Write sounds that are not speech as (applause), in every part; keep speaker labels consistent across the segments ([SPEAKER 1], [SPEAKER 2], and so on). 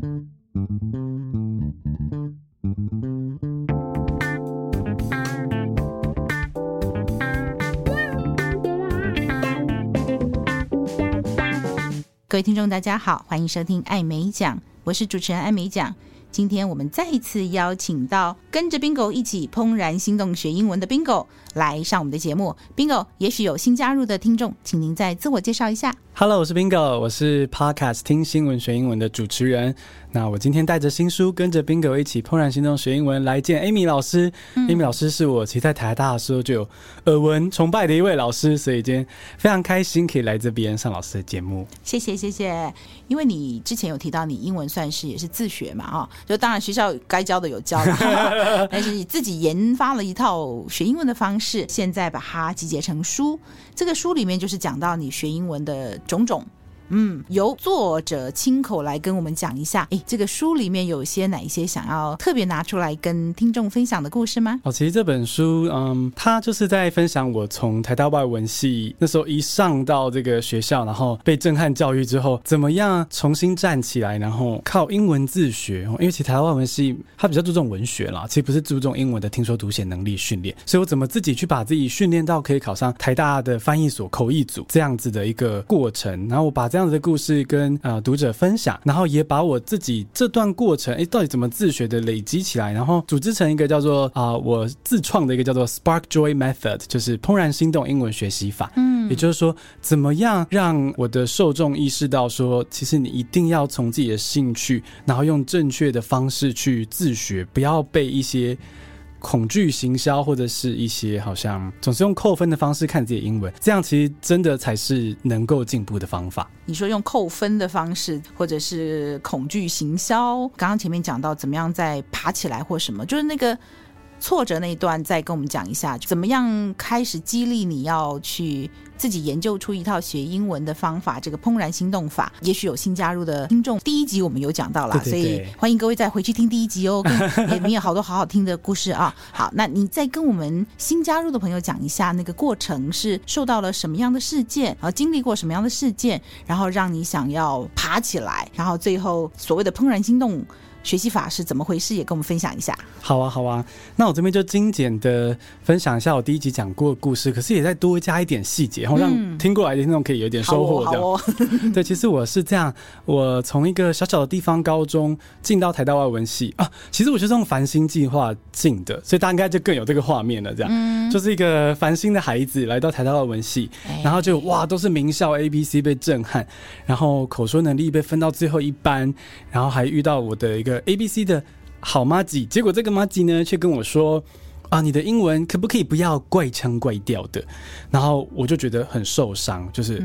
[SPEAKER 1] 各位听众，大家好，欢迎收听艾美奖，我是主持人艾美奖。今天我们再一次邀请到跟着 Bingo 一起怦然心动学英文的 Bingo 来上我们的节目。Bingo，也许有新加入的听众，请您再自我介绍一下。
[SPEAKER 2] Hello，我是 Bingo，我是 Podcast 听新闻学英文的主持人。那我今天带着新书，跟着 Bingo 一起怦然心动学英文，来见 Amy 老师。嗯、Amy 老师是我其实在台大的时候就有耳闻崇拜的一位老师，所以今天非常开心可以来这边上老师的节目。
[SPEAKER 1] 谢谢谢谢，因为你之前有提到你英文算是也是自学嘛，哈，就当然学校该教的有教，(laughs) 但是你自己研发了一套学英文的方式，现在把它集结成书。这个书里面就是讲到你学英文的种种。嗯，由作者亲口来跟我们讲一下，诶，这个书里面有些哪一些想要特别拿出来跟听众分享的故事吗？
[SPEAKER 2] 哦，其实这本书，嗯，它就是在分享我从台大外文系那时候一上到这个学校，然后被震撼教育之后，怎么样重新站起来，然后靠英文自学。因为其实台大外文系它比较注重文学啦，其实不是注重英文的听说读写能力训练，所以我怎么自己去把自己训练到可以考上台大的翻译所口译组这样子的一个过程，然后我把这样。这样的故事跟呃读者分享，然后也把我自己这段过程，哎，到底怎么自学的累积起来，然后组织成一个叫做啊、呃、我自创的一个叫做 Spark Joy Method，就是怦然心动英文学习法。嗯，也就是说，怎么样让我的受众意识到说，其实你一定要从自己的兴趣，然后用正确的方式去自学，不要被一些。恐惧行销，或者是一些好像总是用扣分的方式看自己英文，这样其实真的才是能够进步的方法。
[SPEAKER 1] 你说用扣分的方式，或者是恐惧行销，刚刚前面讲到怎么样再爬起来或什么，就是那个。挫折那一段，再跟我们讲一下，怎么样开始激励你要去自己研究出一套学英文的方法？这个怦然心动法，也许有新加入的听众，第一集我们有讲到了，对对对，所以欢迎各位再回去听第一集哦，里面 (laughs) 有好多好好听的故事啊。好，那你再跟我们新加入的朋友讲一下，那个过程是受到了什么样的事件，然后经历过什么样的事件，然后让你想要爬起来，然后最后所谓的怦然心动。学习法是怎么回事？也跟我们分享一下。
[SPEAKER 2] 好啊，好啊。那我这边就精简的分享一下我第一集讲过的故事，可是也再多加一点细节，然后让听过来的听众可以有点收获。这样。哦哦、(laughs) 对，其实我是这样，我从一个小小的地方高中进到台大外文系啊。其实我就是用繁星计划进的，所以大家应该就更有这个画面了。这样，嗯、就是一个繁星的孩子来到台大外文系，然后就哇，都是名校 A B C 被震撼，然后口说能力被分到最后一班，然后还遇到我的一个。A B C 的好妈吉，结果这个妈吉呢，却跟我说：“啊，你的英文可不可以不要怪腔怪调的？”然后我就觉得很受伤，就是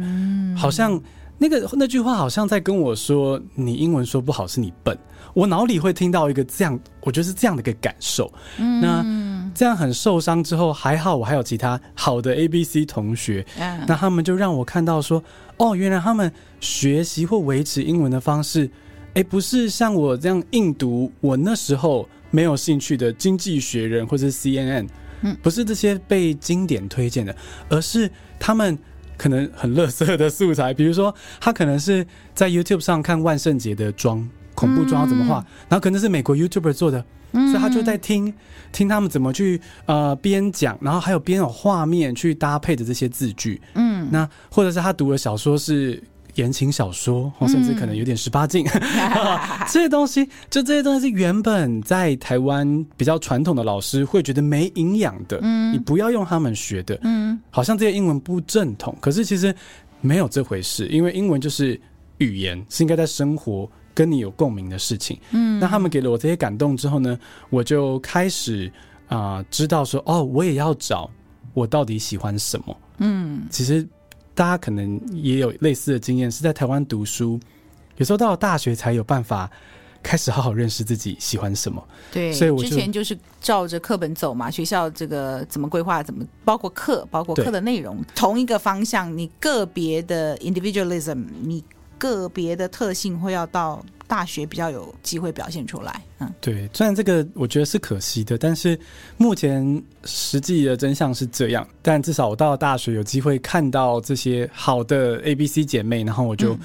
[SPEAKER 2] 好像那个那句话好像在跟我说：“你英文说不好是你笨。”我脑里会听到一个这样，我觉得是这样的一个感受。那这样很受伤之后，还好我还有其他好的 A B C 同学，那他们就让我看到说：“哦，原来他们学习或维持英文的方式。”哎，不是像我这样硬读，我那时候没有兴趣的《经济学人》或者 CNN，嗯，不是这些被经典推荐的，而是他们可能很垃圾的素材，比如说他可能是在 YouTube 上看万圣节的妆，恐怖妆要怎么画，嗯、然后可能是美国 YouTuber 做的，嗯、所以他就在听听他们怎么去呃边讲，然后还有边有画面去搭配的这些字句，嗯，那或者是他读的小说是。言情小说，甚至可能有点十八禁，(laughs) 这些东西，就这些东西是原本在台湾比较传统的老师会觉得没营养的，嗯，你不要用他们学的，嗯，好像这些英文不正统，可是其实没有这回事，因为英文就是语言，是应该在生活跟你有共鸣的事情，嗯，那他们给了我这些感动之后呢，我就开始啊、呃，知道说，哦，我也要找我到底喜欢什么，嗯，其实。大家可能也有类似的经验，是在台湾读书，有时候到了大学才有办法开始好好认识自己喜欢什么。
[SPEAKER 1] 对，
[SPEAKER 2] 所以我
[SPEAKER 1] 之前就是照着课本走嘛，学校这个怎么规划，怎么包括课，包括课的内容，同一个方向，你个别的 individualism，你个别的特性会要到。大学比较有机会表现出来，嗯，
[SPEAKER 2] 对，虽然这个我觉得是可惜的，但是目前实际的真相是这样。但至少我到了大学有机会看到这些好的 ABC 姐妹，然后我就啊、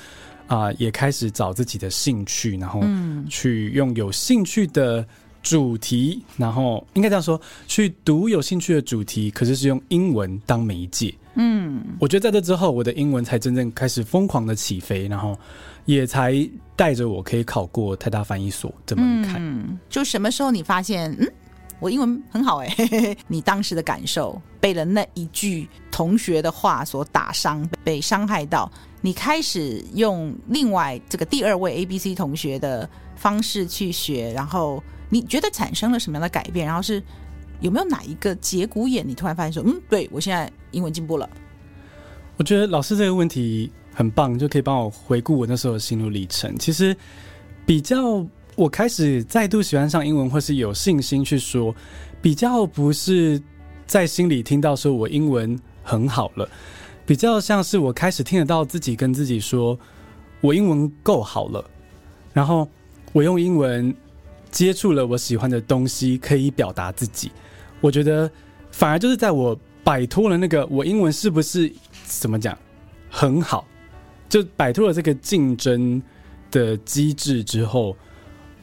[SPEAKER 2] 啊、呃，也开始找自己的兴趣，然后去用有兴趣的主题，然后应该这样说，去读有兴趣的主题，可是是用英文当媒介。嗯，我觉得在这之后，我的英文才真正开始疯狂的起飞，然后也才带着我可以考过台大翻译所这门槛。
[SPEAKER 1] 嗯，就什么时候你发现，嗯，我英文很好哎、欸？(laughs) 你当时的感受被了那一句同学的话所打伤，被伤害到，你开始用另外这个第二位 A B C 同学的方式去学，然后你觉得产生了什么样的改变？然后是。有没有哪一个节骨眼，你突然发现说，嗯，对，我现在英文进步了？
[SPEAKER 2] 我觉得老师这个问题很棒，就可以帮我回顾我那时候的心路历程。其实比较我开始再度喜欢上英文，或是有信心去说，比较不是在心里听到说我英文很好了，比较像是我开始听得到自己跟自己说，我英文够好了，然后我用英文接触了我喜欢的东西，可以表达自己。我觉得反而就是在我摆脱了那个我英文是不是怎么讲很好，就摆脱了这个竞争的机制之后，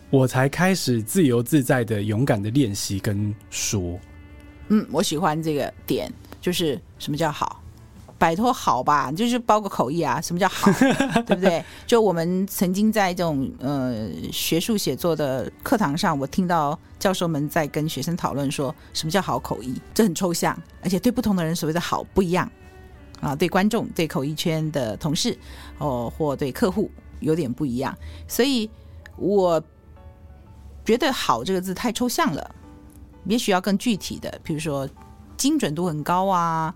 [SPEAKER 2] 我才开始自由自在的勇敢的练习跟说。
[SPEAKER 1] 嗯，我喜欢这个点，就是什么叫好。摆脱好吧，就是包个口译啊。什么叫好，(laughs) 对不对？就我们曾经在这种呃学术写作的课堂上，我听到教授们在跟学生讨论说，什么叫好口译？这很抽象，而且对不同的人所谓的好不一样啊。对观众、对口译圈的同事哦，或对客户有点不一样。所以我觉得“好”这个字太抽象了，也许要更具体的，比如说精准度很高啊。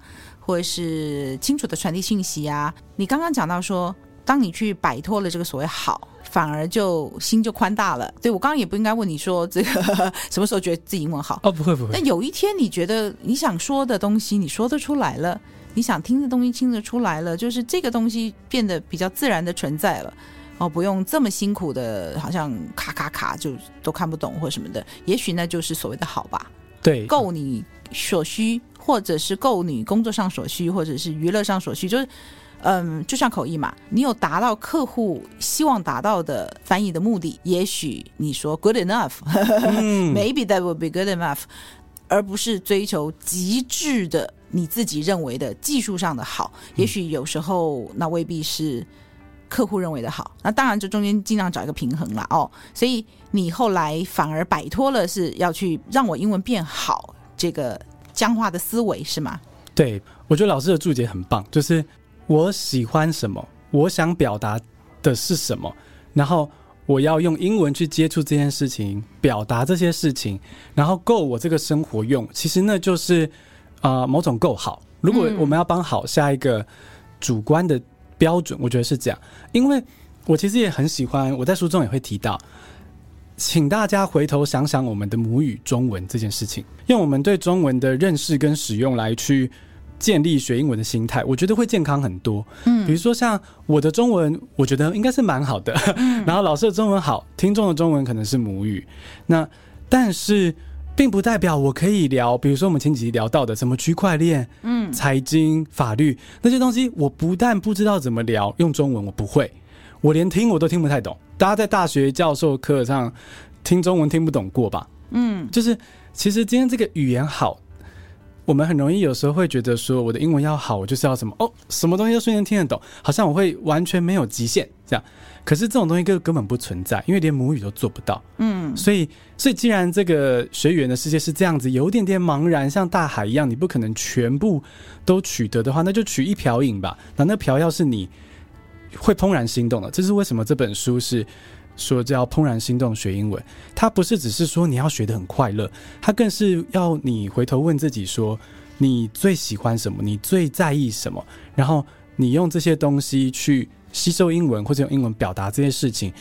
[SPEAKER 1] 或者是清楚的传递信息啊！你刚刚讲到说，当你去摆脱了这个所谓好，反而就心就宽大了。对，我刚刚也不应该问你说这个 (laughs) 什么时候觉得自己英文好
[SPEAKER 2] 哦，不会不会。
[SPEAKER 1] 那有一天你觉得你想说的东西你说得出来了，你想听的东西听得出来了，就是这个东西变得比较自然的存在了哦，不用这么辛苦的，好像卡卡卡就都看不懂或什么的。也许那就是所谓的好吧？
[SPEAKER 2] 对，
[SPEAKER 1] 够你所需。或者是够你工作上所需，或者是娱乐上所需，就是，嗯，就像口译嘛，你有达到客户希望达到的翻译的目的，也许你说 good enough，maybe (laughs) that would be good enough，而不是追求极致的你自己认为的技术上的好，也许有时候那未必是客户认为的好，那当然这中间尽量找一个平衡了哦。所以你后来反而摆脱了是要去让我英文变好这个。僵化的思维是吗？
[SPEAKER 2] 对，我觉得老师的注解很棒，就是我喜欢什么，我想表达的是什么，然后我要用英文去接触这件事情，表达这些事情，然后够我这个生活用，其实那就是啊、某种够好。如果我们要帮好下一个主观的标准，我觉得是这样，因为我其实也很喜欢，我在书中也会提到。请大家回头想想我们的母语中文这件事情，用我们对中文的认识跟使用来去建立学英文的心态，我觉得会健康很多。嗯，比如说像我的中文，我觉得应该是蛮好的。嗯，(laughs) 然后老师的中文好，听众的中文可能是母语。那但是并不代表我可以聊，比如说我们前几集聊到的什么区块链、嗯，财经、法律那些东西，我不但不知道怎么聊，用中文我不会。我连听我都听不太懂，大家在大学教授课上听中文听不懂过吧？嗯，就是其实今天这个语言好，我们很容易有时候会觉得说我的英文要好，我就是要什么哦，什么东西都瞬间听得懂，好像我会完全没有极限这样。可是这种东西根根本不存在，因为连母语都做不到。嗯，所以所以既然这个学语言的世界是这样子，有点点茫然，像大海一样，你不可能全部都取得的话，那就取一瓢饮吧。那那瓢要是你。会怦然心动的，这是为什么这本书是说叫怦然心动学英文？它不是只是说你要学得很快乐，它更是要你回头问自己说，你最喜欢什么，你最在意什么，然后你用这些东西去吸收英文，或者用英文表达这些事情，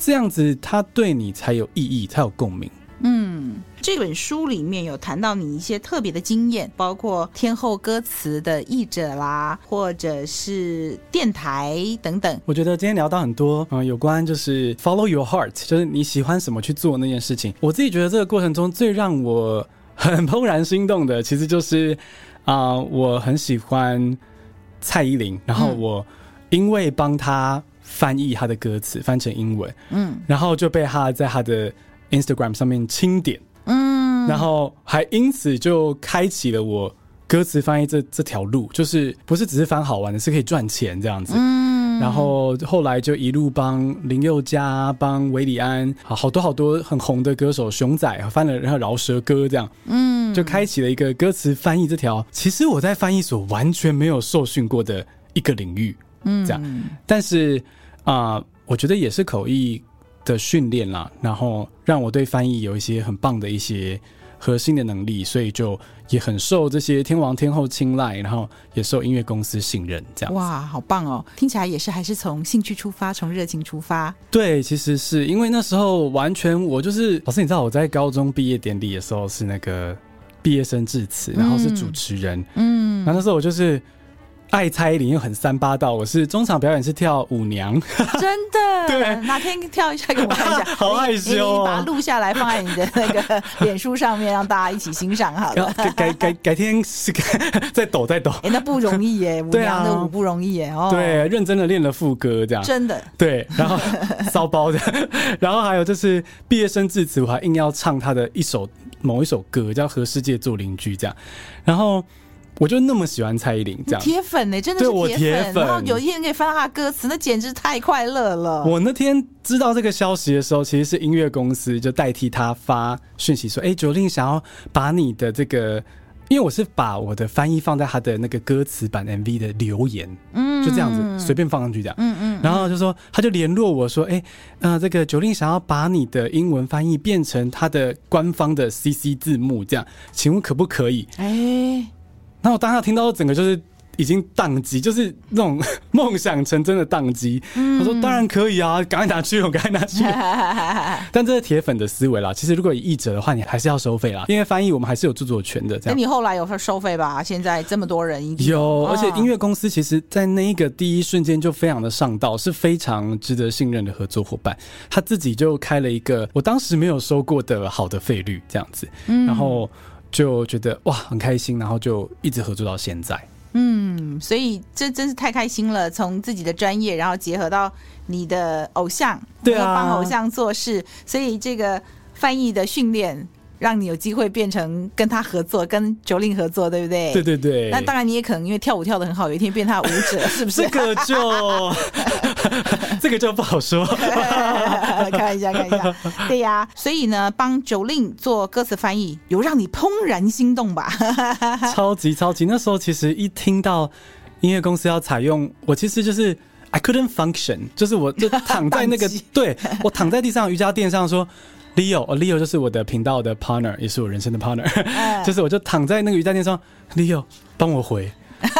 [SPEAKER 2] 这样子它对你才有意义，才有共鸣。
[SPEAKER 1] 嗯，这本书里面有谈到你一些特别的经验，包括天后歌词的译者啦，或者是电台等等。
[SPEAKER 2] 我觉得今天聊到很多，嗯，有关就是 follow your heart，就是你喜欢什么去做那件事情。我自己觉得这个过程中最让我很怦然心动的，其实就是啊、呃，我很喜欢蔡依林，然后我因为帮她翻译他的歌词，翻成英文，嗯，然后就被他在他的 Instagram 上面清点，嗯，然后还因此就开启了我歌词翻译这这条路，就是不是只是翻好玩的，是可以赚钱这样子，嗯，然后后来就一路帮林宥嘉、帮韦礼安，好好多好多很红的歌手熊仔翻了然后饶舌歌这样，嗯，就开启了一个歌词翻译这条，其实我在翻译所完全没有受训过的一个领域，嗯，这样，但是。啊、呃，我觉得也是口译的训练啦，然后让我对翻译有一些很棒的一些核心的能力，所以就也很受这些天王天后青睐，然后也受音乐公司信任，这样。
[SPEAKER 1] 哇，好棒哦！听起来也是还是从兴趣出发，从热情出发。
[SPEAKER 2] 对，其实是因为那时候完全我就是老师，你知道我在高中毕业典礼的时候是那个毕业生致辞，然后是主持人，嗯，然后那时候我就是。爱蔡依林又很三八道，我是中场表演是跳舞娘，(laughs) (laughs)
[SPEAKER 1] 真的？
[SPEAKER 2] 对，
[SPEAKER 1] 哪天跳一下给我看一下？(laughs)
[SPEAKER 2] 好害羞哦，
[SPEAKER 1] 你把它录下来放在你的那个脸书上面，让大家一起欣赏好了。
[SPEAKER 2] 改改改改天是再抖再抖，
[SPEAKER 1] 哎、欸，那不容易耶，舞娘的舞不容易耶，哦，
[SPEAKER 2] 对，认真的练了副歌这样，
[SPEAKER 1] 真的，
[SPEAKER 2] 对，然后骚包的，然后还有就是毕业生致辞，我还硬要唱他的一首某一首歌，叫《和世界做邻居》这样，然后。我就那么喜欢蔡依林，这样
[SPEAKER 1] 铁粉呢、欸，真的是铁粉。然后有一天可以翻到他歌词，那简直太快乐了。
[SPEAKER 2] 我那天知道这个消息的时候，其实是音乐公司就代替他发讯息说：“哎、欸，Jolin 想要把你的这个，因为我是把我的翻译放在他的那个歌词版 MV 的留言，嗯，就这样子随便放上去这样，嗯嗯。然后就说他就联络我说：哎、欸，呃，这个 Jolin 想要把你的英文翻译变成他的官方的 CC 字幕，这样，请问可不可以？哎、欸。”然后我当下听到，整个就是已经宕机，就是那种 (laughs) 梦想成真的宕机。嗯、我说当然可以啊，赶快拿去，我赶快拿去。(laughs) 但这是铁粉的思维啦。其实如果以译者的话，你还是要收费啦，因为翻译我们还是有著作权的。这样。那
[SPEAKER 1] 你后来有收费吧？现在这么多人
[SPEAKER 2] 有，有，而且音乐公司其实，在那一个第一瞬间就非常的上道，是非常值得信任的合作伙伴。他自己就开了一个我当时没有收过的好的费率，这样子。嗯、然后。就觉得哇很开心，然后就一直合作到现在。
[SPEAKER 1] 嗯，所以这真是太开心了。从自己的专业，然后结合到你的偶像，
[SPEAKER 2] 对啊，
[SPEAKER 1] 帮偶像做事，所以这个翻译的训练。让你有机会变成跟他合作，跟 Jolin 合作，对不对？
[SPEAKER 2] 对对对。
[SPEAKER 1] 那当然，你也可能因为跳舞跳的很好，有一天变他舞者，(laughs) 是不是？
[SPEAKER 2] 这个就 (laughs) 这个就不好说。(laughs)
[SPEAKER 1] 开玩笑，开玩笑。对呀、啊，所以呢，帮 Jolin 做歌词翻译，有让你怦然心动吧？
[SPEAKER 2] 超级超级！那时候其实一听到音乐公司要采用，我其实就是 I couldn't function，就是我就躺在那个，对，我躺在地上瑜伽垫上说。Leo，Leo 就是我的频道的 partner，也是我人生的 partner。(laughs) 就是我就躺在那个瑜伽垫上，Leo 帮我回，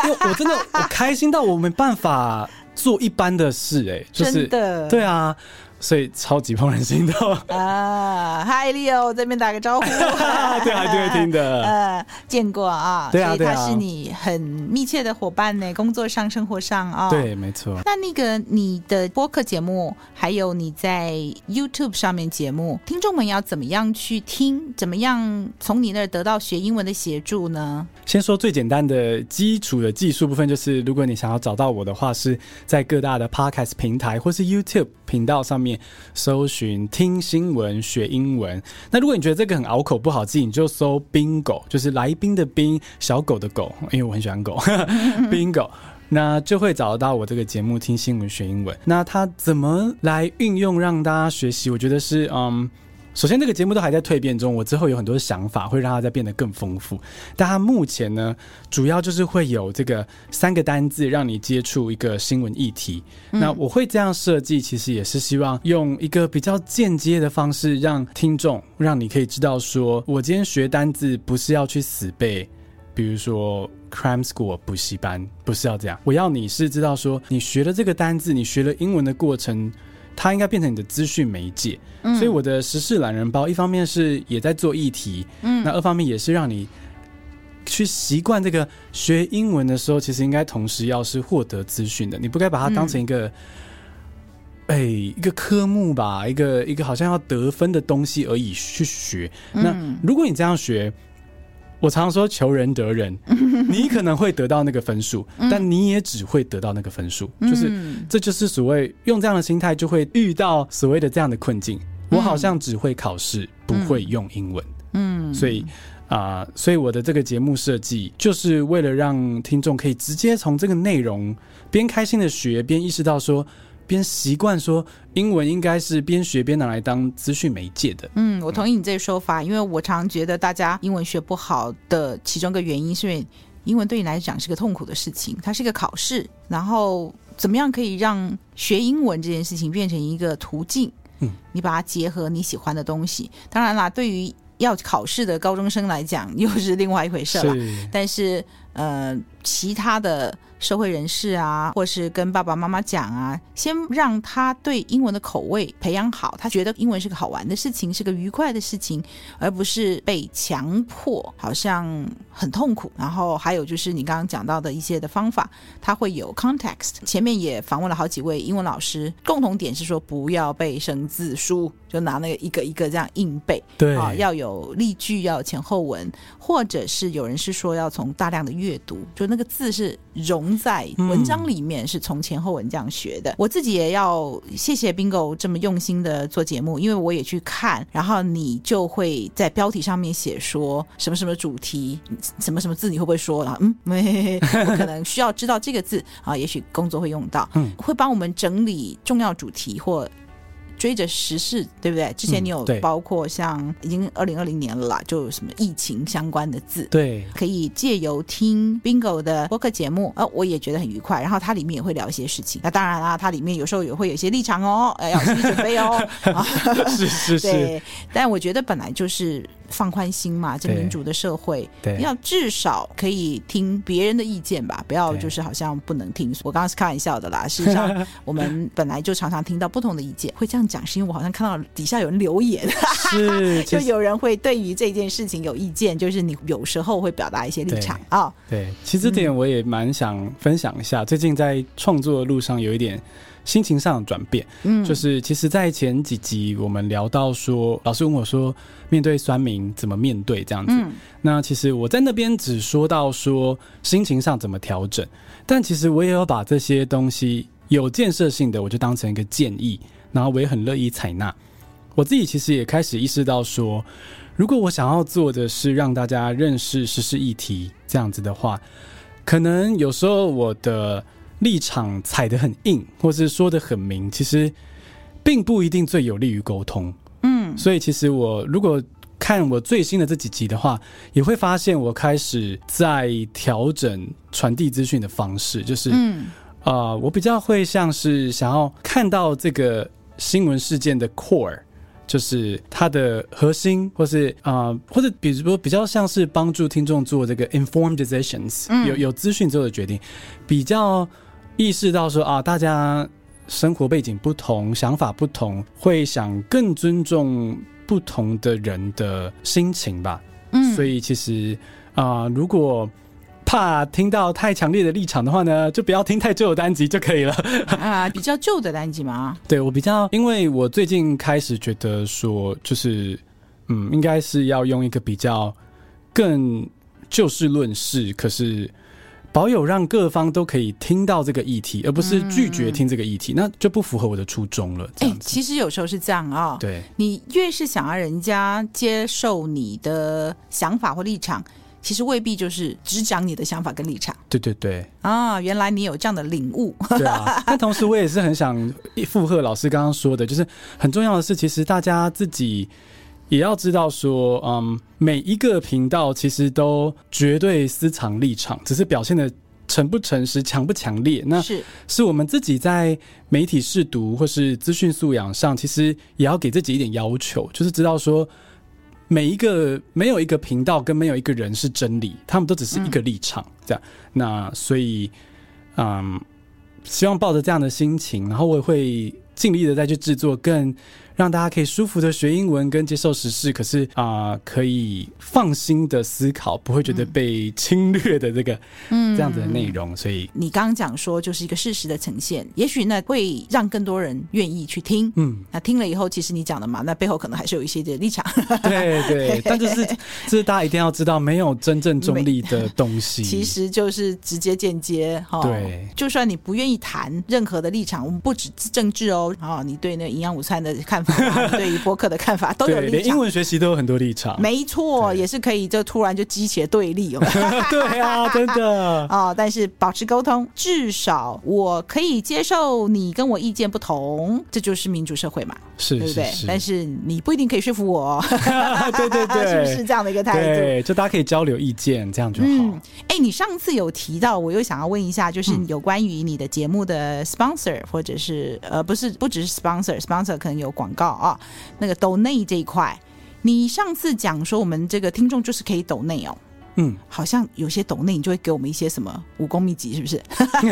[SPEAKER 2] 因为我真的我开心到我没办法做一般的事，哎，就是
[SPEAKER 1] 真的，
[SPEAKER 2] 对啊。所以超级怦然心动
[SPEAKER 1] 啊！Hi Leo，我这边打个招呼，(laughs)
[SPEAKER 2] 对，还是会听的。(laughs)
[SPEAKER 1] 呃，见过啊，
[SPEAKER 2] 对啊，
[SPEAKER 1] 所以他是你很密切的伙伴呢，工作上、生活上啊。
[SPEAKER 2] 对，没错。
[SPEAKER 1] 那那个你的播客节目，还有你在 YouTube 上面节目，听众们要怎么样去听？怎么样从你那儿得到学英文的协助呢？
[SPEAKER 2] 先说最简单的基础的技术部分，就是如果你想要找到我的话，是在各大的 Podcast 平台或是 YouTube 频道上面。搜寻听新闻学英文。那如果你觉得这个很拗口不好记，你就搜 Bingo，就是来宾的宾，小狗的狗，因为我很喜欢狗。(laughs) Bingo，那就会找到我这个节目听新闻学英文。那它怎么来运用让大家学习？我觉得是嗯。首先，这个节目都还在蜕变中，我之后有很多想法，会让它再变得更丰富。但它目前呢，主要就是会有这个三个单字，让你接触一个新闻议题。嗯。那我会这样设计，其实也是希望用一个比较间接的方式，让听众，让你可以知道说，我今天学单字不是要去死背，比如说 crime School 补习班，不是要这样。我要你是知道说，你学了这个单字，你学了英文的过程。它应该变成你的资讯媒介，嗯，所以我的时事懒人包一方面是也在做议题，嗯，那二方面也是让你去习惯这个学英文的时候，其实应该同时要是获得资讯的，你不该把它当成一个，哎、嗯。欸，一个科目吧，一个一个好像要得分的东西而已去学。那如果你这样学，我常常说求人得人，(laughs) 你可能会得到那个分数，但你也只会得到那个分数，就是这就是所谓用这样的心态就会遇到所谓的这样的困境。我好像只会考试，不会用英文，嗯，所以啊，所以我的这个节目设计就是为了让听众可以直接从这个内容边开心的学，边意识到说。边习惯说英文，应该是边学边拿来当资讯媒介的。
[SPEAKER 1] 嗯，我同意你这个说法，因为我常觉得大家英文学不好的其中一个原因，是因为英文对你来讲是个痛苦的事情，它是一个考试。然后怎么样可以让学英文这件事情变成一个途径？嗯，你把它结合你喜欢的东西。当然啦，对于要考试的高中生来讲，又是另外一回事了。但是呃，其他的。社会人士啊，或是跟爸爸妈妈讲啊，先让他对英文的口味培养好，他觉得英文是个好玩的事情，是个愉快的事情，而不是被强迫，好像很痛苦。然后还有就是你刚刚讲到的一些的方法，他会有 context。前面也访问了好几位英文老师，共同点是说不要背生字书，就拿那个一个一个这样硬背。
[SPEAKER 2] 对啊，
[SPEAKER 1] 要有例句，要有前后文，或者是有人是说要从大量的阅读，就那个字是融。在文章里面是从前后文这样学的，我自己也要谢谢 Bingo 这么用心的做节目，因为我也去看，然后你就会在标题上面写说什么什么主题，什么什么字你会不会说？然 (laughs) 后嗯，我可能需要知道这个字啊，也许工作会用到，嗯，会帮我们整理重要主题或。追着时事，对不对？之前你有包括像已经二零二零年了啦，就什么疫情相关的字，
[SPEAKER 2] 对，
[SPEAKER 1] 可以借由听 Bingo 的播客节目，呃，我也觉得很愉快。然后它里面也会聊一些事情，那当然啦，它里面有时候也会有一些立场哦，呃，要心理准备哦。(laughs)
[SPEAKER 2] 是是是，
[SPEAKER 1] 对。但我觉得本来就是。放宽心嘛，这民主的社会，对，要至少可以听别人的意见吧，不要就是好像不能听。我刚刚是开玩笑的啦，(laughs) 事实上我们本来就常常听到不同的意见。会这样讲，是因为我好像看到底下有人留言，
[SPEAKER 2] 是 (laughs)
[SPEAKER 1] 就有人会对于这件事情有意见，就是你有时候会表达一些立场啊。
[SPEAKER 2] 对，其实这点我也蛮想分享一下，最近在创作的路上有一点。心情上的转变，嗯，就是其实，在前几集我们聊到说，老师问我说，面对酸民怎么面对这样子，嗯，那其实我在那边只说到说心情上怎么调整，但其实我也有把这些东西有建设性的，我就当成一个建议，然后我也很乐意采纳。我自己其实也开始意识到说，如果我想要做的是让大家认识时事议题这样子的话，可能有时候我的。立场踩得很硬，或是说得很明，其实并不一定最有利于沟通。嗯，所以其实我如果看我最新的这几集的话，也会发现我开始在调整传递资讯的方式，就是，嗯，啊、呃，我比较会像是想要看到这个新闻事件的 core，就是它的核心，或是啊、呃，或者比如说比较像是帮助听众做这个 informed decisions，嗯、有有资讯之后的决定，比较。意识到说啊，大家生活背景不同，想法不同，会想更尊重不同的人的心情吧。嗯，所以其实啊，如果怕听到太强烈的立场的话呢，就不要听太旧的单集就可以了。(laughs)
[SPEAKER 1] 啊，比较旧的单集吗？
[SPEAKER 2] 对，我比较，因为我最近开始觉得说，就是嗯，应该是要用一个比较更就事论事，可是。保有让各方都可以听到这个议题，而不是拒绝听这个议题，嗯、那就不符合我的初衷了。哎、欸，
[SPEAKER 1] 其实有时候是这样啊、哦。
[SPEAKER 2] 对，
[SPEAKER 1] 你越是想要人家接受你的想法或立场，其实未必就是只讲你的想法跟立场。
[SPEAKER 2] 对对对。
[SPEAKER 1] 啊，原来你有这样的领悟。
[SPEAKER 2] 对啊。(laughs) 但同时，我也是很想附和老师刚刚说的，就是很重要的是，其实大家自己。也要知道说，嗯，每一个频道其实都绝对私藏立场，只是表现的诚不诚实、强不强烈。那是是我们自己在媒体试读或是资讯素养上，其实也要给自己一点要求，就是知道说，每一个没有一个频道跟没有一个人是真理，他们都只是一个立场，嗯、这样。那所以，嗯，希望抱着这样的心情，然后我也会尽力的再去制作更。让大家可以舒服的学英文跟接受时事，可是啊、呃，可以放心的思考，不会觉得被侵略的这个嗯这样子的内容。所以
[SPEAKER 1] 你刚刚讲说就是一个事实的呈现，也许呢会让更多人愿意去听。嗯，那听了以后，其实你讲的嘛，那背后可能还是有一些的立场。
[SPEAKER 2] 对对，(laughs) 但就是这是大家一定要知道，没有真正中立的东西，(laughs)
[SPEAKER 1] 其实就是直接间接哈。对，就算你不愿意谈任何的立场，我们不止政治哦，啊，你对那个营养午餐的看法，(laughs) 对于播客的看法都有立场。
[SPEAKER 2] 连英文学习都有很多立场，
[SPEAKER 1] 没错，也是可以就突然就激起了对立哦。(laughs)
[SPEAKER 2] 对啊，真的
[SPEAKER 1] 啊，(laughs) 但是保持沟通，至少我可以接受你跟我意见不同，这就是民主社会嘛，
[SPEAKER 2] 是，
[SPEAKER 1] 对不
[SPEAKER 2] 对？
[SPEAKER 1] 但是你不一定可以说服我，(laughs)
[SPEAKER 2] 对对对，(laughs)
[SPEAKER 1] 是不是这样的一个态度？
[SPEAKER 2] 对，就大家可以交流意见，这样就好。嗯，
[SPEAKER 1] 哎，你上次有提到，我又想要问一下，就是有关于你的节目的 sponsor，嗯、或者是呃，不是，不只是 sponsor，sponsor 可能有广告啊，那个抖内这一块，你上次讲说我们这个听众就是可以抖内哦。嗯，好像有些抖内，你就会给我们一些什么武功秘籍，是不是？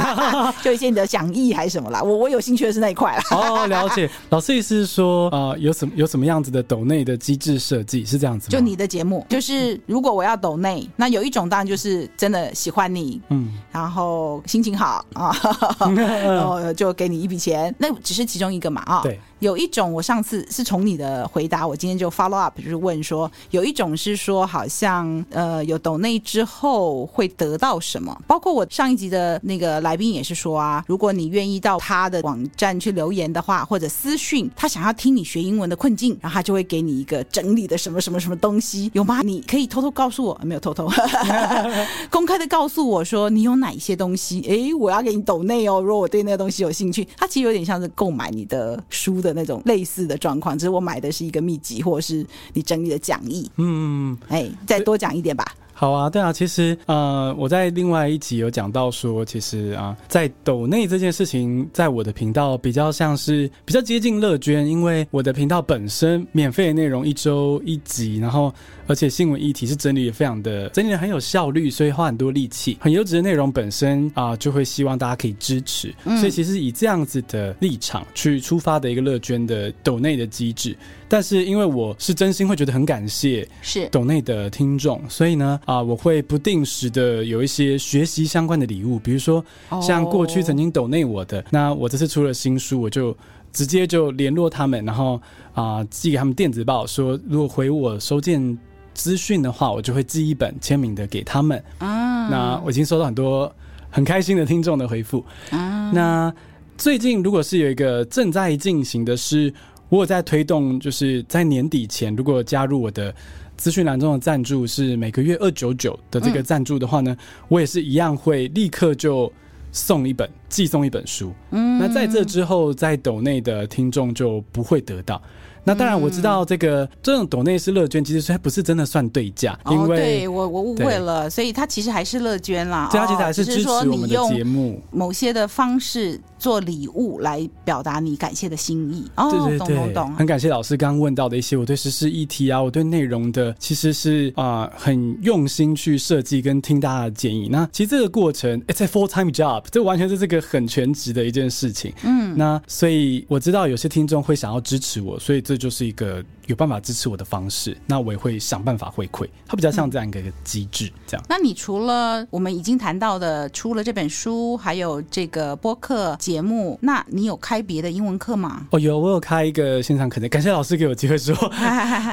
[SPEAKER 1] (laughs) 就一些你的讲义还是什么啦？我我有兴趣的是那一块啦。
[SPEAKER 2] 哦，了解。(laughs) 老师意思是说，呃，有什么有什么样子的抖内的机制设计是这样子吗？
[SPEAKER 1] 就你的节目，就是如果我要抖内，那有一种当然就是真的喜欢你，嗯，然后心情好啊，然 (laughs) 后就给你一笔钱，那只是其中一个嘛啊。对。有一种，我上次是从你的回答，我今天就 follow up，就是问说，有一种是说，好像呃有抖内之后会得到什么？包括我上一集的那个来宾也是说啊，如果你愿意到他的网站去留言的话，或者私讯他想要听你学英文的困境，然后他就会给你一个整理的什么什么什么东西，有吗？你可以偷偷告诉我，没有偷偷，(laughs) (laughs) 公开的告诉我说你有哪一些东西？哎，我要给你抖内哦。如果我对那个东西有兴趣，它其实有点像是购买你的书的。那种类似的状况，只是我买的是一个秘籍，或者是你整理的讲义。嗯，哎，再多讲一点吧。
[SPEAKER 2] 好啊，对啊，其实呃，我在另外一集有讲到说，其实啊，在抖内这件事情，在我的频道比较像是比较接近乐捐，因为我的频道本身免费的内容一周一集，然后而且新闻议题是整理的非常的整理的很有效率，所以花很多力气，很优质的内容本身啊、呃，就会希望大家可以支持，所以其实以这样子的立场去出发的一个乐捐的抖内的机制。但是因为我是真心会觉得很感谢是抖内的听众，所以呢啊，我会不定时的有一些学习相关的礼物，比如说像过去曾经抖内我的，那我这次出了新书，我就直接就联络他们，然后啊寄给他们电子报，说如果回我收件资讯的话，我就会寄一本签名的给他们啊。那我已经收到很多很开心的听众的回复啊。那最近如果是有一个正在进行的是。我有在推动，就是在年底前，如果加入我的资讯栏中的赞助是每个月二九九的这个赞助的话呢，嗯、我也是一样会立刻就送一本，寄送一本书。嗯，那在这之后，在抖内的听众就不会得到。那当然，我知道这个、嗯、这种抖内是乐捐，其实它不是真的算对价，因为、哦、
[SPEAKER 1] 对我我误会了，所以它其实还是乐捐啦。
[SPEAKER 2] 对，它其实还是支持我们的节目，
[SPEAKER 1] 某些的方式。做礼物来表达你感谢的心意哦，对对对，懂懂懂。
[SPEAKER 2] 很感谢老师刚刚问到的一些我对时事议题啊，我对内容的其实是啊、呃、很用心去设计跟听大家的建议。那其实这个过程，it's a full time job，这完全是这个很全职的一件事情。嗯，那所以我知道有些听众会想要支持我，所以这就是一个。有办法支持我的方式，那我也会想办法回馈。它比较像这样一个机制，这样、嗯。
[SPEAKER 1] 那你除了我们已经谈到的，出了这本书，还有这个播客节目，那你有开别的英文课吗？
[SPEAKER 2] 哦，有，我有开一个线上课程。感谢老师给我机会说 (laughs)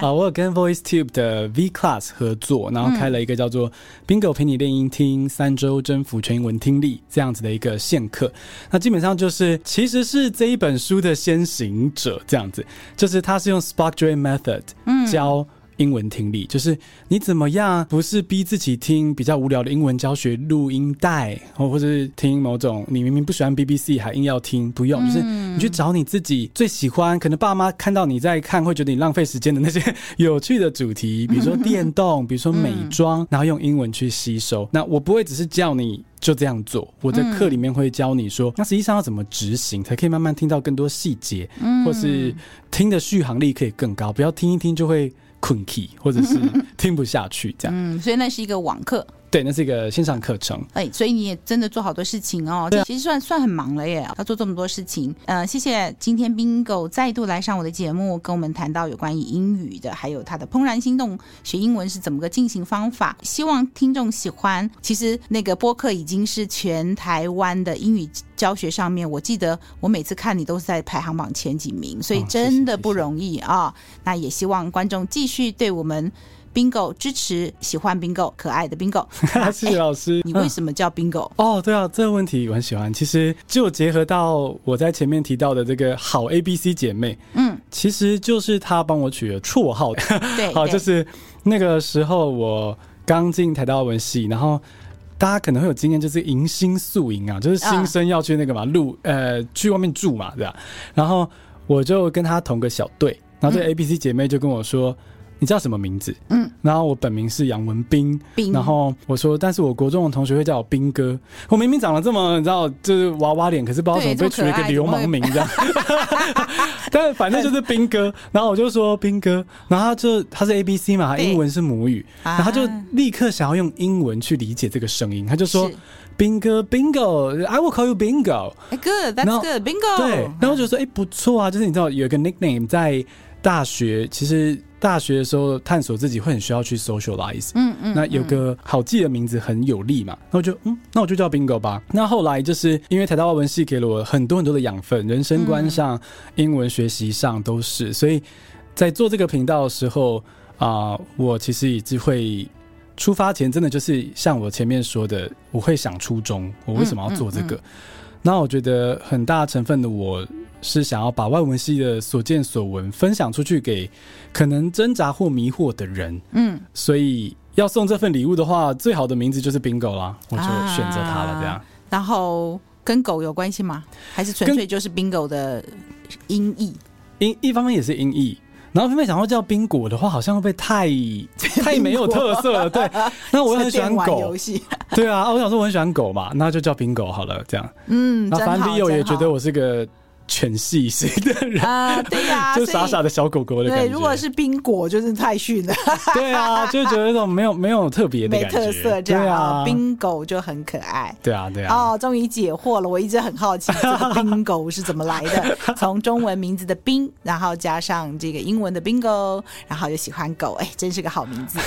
[SPEAKER 2] 啊，我有跟 VoiceTube 的 V Class 合作，然后开了一个叫做 Bingo 陪你练音听三周征服全英文听力这样子的一个线课。那基本上就是其实是这一本书的先行者，这样子，就是它是用 Spark Joy method 教英文听力，就是你怎么样不是逼自己听比较无聊的英文教学录音带，或或者是听某种你明明不喜欢 BBC 还硬要听，不用，就是你去找你自己最喜欢，可能爸妈看到你在看会觉得你浪费时间的那些有趣的主题，比如说电动，(laughs) 比如说美妆，然后用英文去吸收。那我不会只是叫你。就这样做，我在课里面会教你说，那实际上要怎么执行，才可以慢慢听到更多细节，或是听的续航力可以更高，不要听一听就会困 key，或者是 (laughs) 听不下去这样。
[SPEAKER 1] 嗯，所以那是一个网课。
[SPEAKER 2] 对，那是一个线上课程。
[SPEAKER 1] 哎，所以你也真的做好多事情哦。对，其实算算很忙了耶，要做这么多事情。呃，谢谢今天 Bingo 再度来上我的节目，跟我们谈到有关于英语的，还有他的怦然心动学英文是怎么个进行方法。希望听众喜欢。其实那个播客已经是全台湾的英语教学上面，我记得我每次看你都是在排行榜前几名，所以真的不容易啊、哦。那也希望观众继续对我们。Bingo 支持喜欢 Bingo 可爱的 Bingo，(laughs)
[SPEAKER 2] 谢谢老师。
[SPEAKER 1] 你为什么叫 Bingo？
[SPEAKER 2] 哦，对啊，这个问题我很喜欢。其实就结合到我在前面提到的这个好 ABC 姐妹，嗯，其实就是她帮我取了绰号。对，(laughs) 好，就是那个时候我刚进台大文系，然后大家可能会有经验，就是迎新宿营啊，就是新生要去那个嘛，路呃去外面住嘛，对吧？然后我就跟她同个小队，然后这 ABC 姐妹就跟我说。你叫什么名字？嗯，然后我本名是杨文彬，彬，然后我说，但是我国中的同学会叫我彬哥。我明明长得这么，你知道，就是娃娃脸，可是不知道怎么被取了一个流氓名这样。(laughs) 但反正就是彬哥，然后我就说彬哥，然后他就他是 A B C 嘛，他英文是母语，然后他就立刻想要用英文去理解这个声音，他就说彬哥，Bingo，I will call you Bingo。
[SPEAKER 1] Good，that's good，Bingo。
[SPEAKER 2] 对，然后我就说，哎，不错啊，就是你知道有一个 nickname 在大学，其实。大学的时候探索自己会很需要去 socialize，嗯嗯，那有个好记的名字很有利嘛，那我就嗯，那我就叫 Bingo 吧。那后来就是因为台大外文系给了我很多很多的养分，人生观上、英文学习上都是，所以在做这个频道的时候啊、呃，我其实一直会出发前真的就是像我前面说的，我会想初衷，我为什么要做这个？那我觉得很大成分的我。是想要把外文系的所见所闻分享出去给可能挣扎或迷惑的人，嗯，所以要送这份礼物的话，最好的名字就是 Bingo 啦，我就选择它了。这样、啊，
[SPEAKER 1] 然后跟狗有关系吗？还是纯粹就是 Bingo 的音译？
[SPEAKER 2] 音一方面也是音译，然后分别想要叫冰果的话，好像会不会太 (laughs) 太没有特色了？对，那我又很喜欢狗，对啊，我想说我很喜欢狗嘛，那就叫 Bingo 好了，这样，嗯，那反正 Leo 也觉得我是个。犬系型的人啊，
[SPEAKER 1] 对呀，(laughs)
[SPEAKER 2] 就傻傻的小狗狗的感觉。
[SPEAKER 1] 对，如果是冰果，就是太逊了。
[SPEAKER 2] 对啊，(laughs) 就觉得那种没有没有特别的
[SPEAKER 1] 没特色这样。对啊，冰狗就很可爱。
[SPEAKER 2] 对啊，对啊。
[SPEAKER 1] 哦，终于解惑了，我一直很好奇 (laughs) 这个冰狗是怎么来的。从中文名字的冰，然后加上这个英文的 Bingo，然后又喜欢狗，哎，真是个好名字。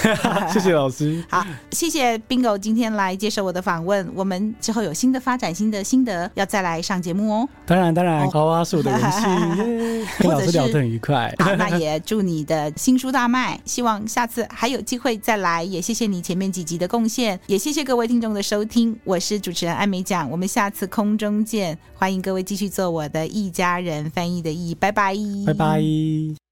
[SPEAKER 2] 谢谢老师。
[SPEAKER 1] 好，谢谢 Bingo 今天来接受我的访问。我们之后有新的发展、新的心得，要再来上节目哦。
[SPEAKER 2] 当然，当然。好。(laughs) 是我的荣幸，跟老师聊得很愉快。
[SPEAKER 1] 好，那也祝你的新书大卖，希望下次还有机会再来。也谢谢你前面几集的贡献，也谢谢各位听众的收听。我是主持人艾美奖，我们下次空中见。欢迎各位继续做我的一家人翻译的译，拜拜，
[SPEAKER 2] 拜拜。